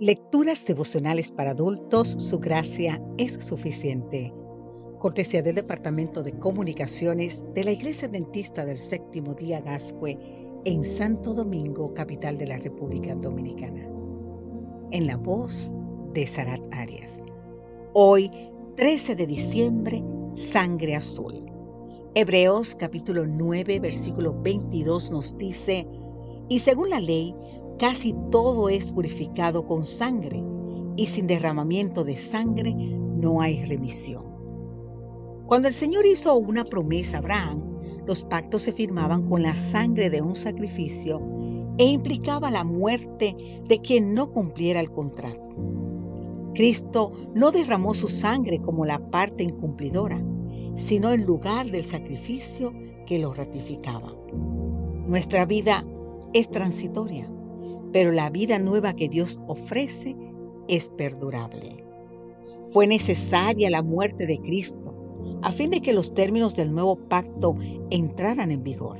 Lecturas devocionales para adultos, su gracia es suficiente. Cortesía del Departamento de Comunicaciones de la Iglesia Dentista del Séptimo Día Gascue en Santo Domingo, capital de la República Dominicana. En la voz de Sarat Arias. Hoy, 13 de diciembre, sangre azul. Hebreos capítulo 9, versículo 22 nos dice, y según la ley, Casi todo es purificado con sangre y sin derramamiento de sangre no hay remisión. Cuando el Señor hizo una promesa a Abraham, los pactos se firmaban con la sangre de un sacrificio e implicaba la muerte de quien no cumpliera el contrato. Cristo no derramó su sangre como la parte incumplidora, sino en lugar del sacrificio que lo ratificaba. Nuestra vida es transitoria pero la vida nueva que Dios ofrece es perdurable. Fue necesaria la muerte de Cristo a fin de que los términos del nuevo pacto entraran en vigor.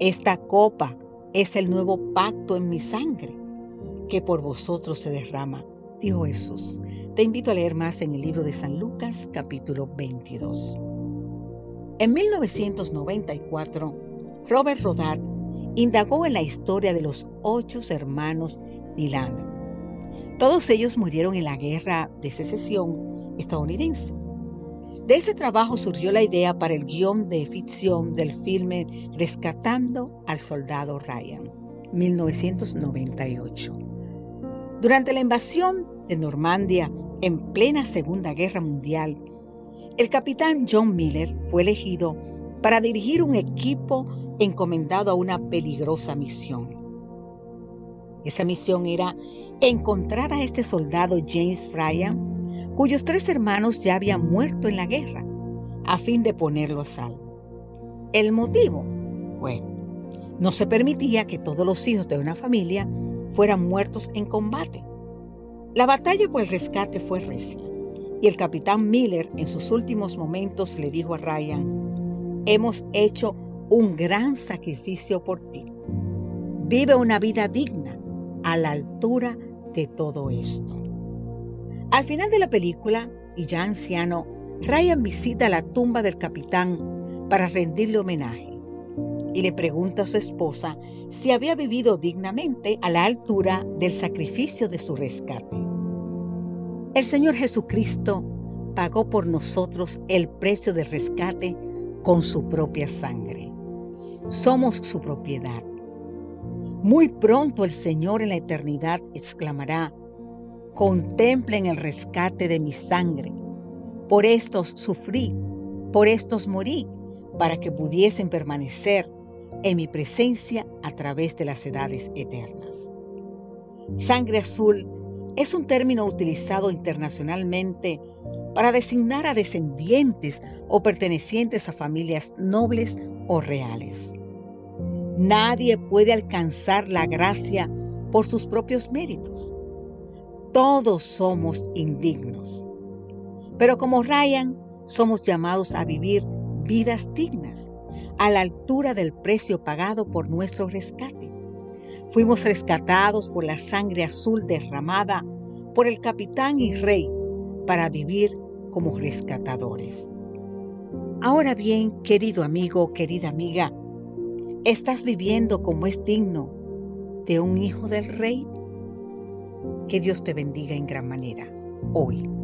Esta copa es el nuevo pacto en mi sangre que por vosotros se derrama, dijo Jesús. Te invito a leer más en el libro de San Lucas capítulo 22. En 1994, Robert Rodat indagó en la historia de los ocho hermanos Niland. Todos ellos murieron en la guerra de secesión estadounidense. De ese trabajo surgió la idea para el guion de ficción del filme Rescatando al Soldado Ryan, 1998. Durante la invasión de Normandía en plena Segunda Guerra Mundial, el capitán John Miller fue elegido para dirigir un equipo encomendado a una peligrosa misión. Esa misión era encontrar a este soldado James Bryan, cuyos tres hermanos ya habían muerto en la guerra, a fin de ponerlo a salvo. ¿El motivo? Bueno, no se permitía que todos los hijos de una familia fueran muertos en combate. La batalla por el rescate fue recia, y el capitán Miller en sus últimos momentos le dijo a Ryan, hemos hecho un gran sacrificio por ti. Vive una vida digna a la altura de todo esto. Al final de la película, y ya anciano, Ryan visita la tumba del capitán para rendirle homenaje y le pregunta a su esposa si había vivido dignamente a la altura del sacrificio de su rescate. El Señor Jesucristo pagó por nosotros el precio del rescate con su propia sangre somos su propiedad. Muy pronto el Señor en la eternidad exclamará, contemplen el rescate de mi sangre. Por estos sufrí, por estos morí, para que pudiesen permanecer en mi presencia a través de las edades eternas. Sangre azul es un término utilizado internacionalmente para designar a descendientes o pertenecientes a familias nobles o reales. Nadie puede alcanzar la gracia por sus propios méritos. Todos somos indignos. Pero como Ryan, somos llamados a vivir vidas dignas, a la altura del precio pagado por nuestro rescate. Fuimos rescatados por la sangre azul derramada por el capitán y rey para vivir como rescatadores. Ahora bien, querido amigo, querida amiga, ¿estás viviendo como es digno de un hijo del rey? Que Dios te bendiga en gran manera hoy.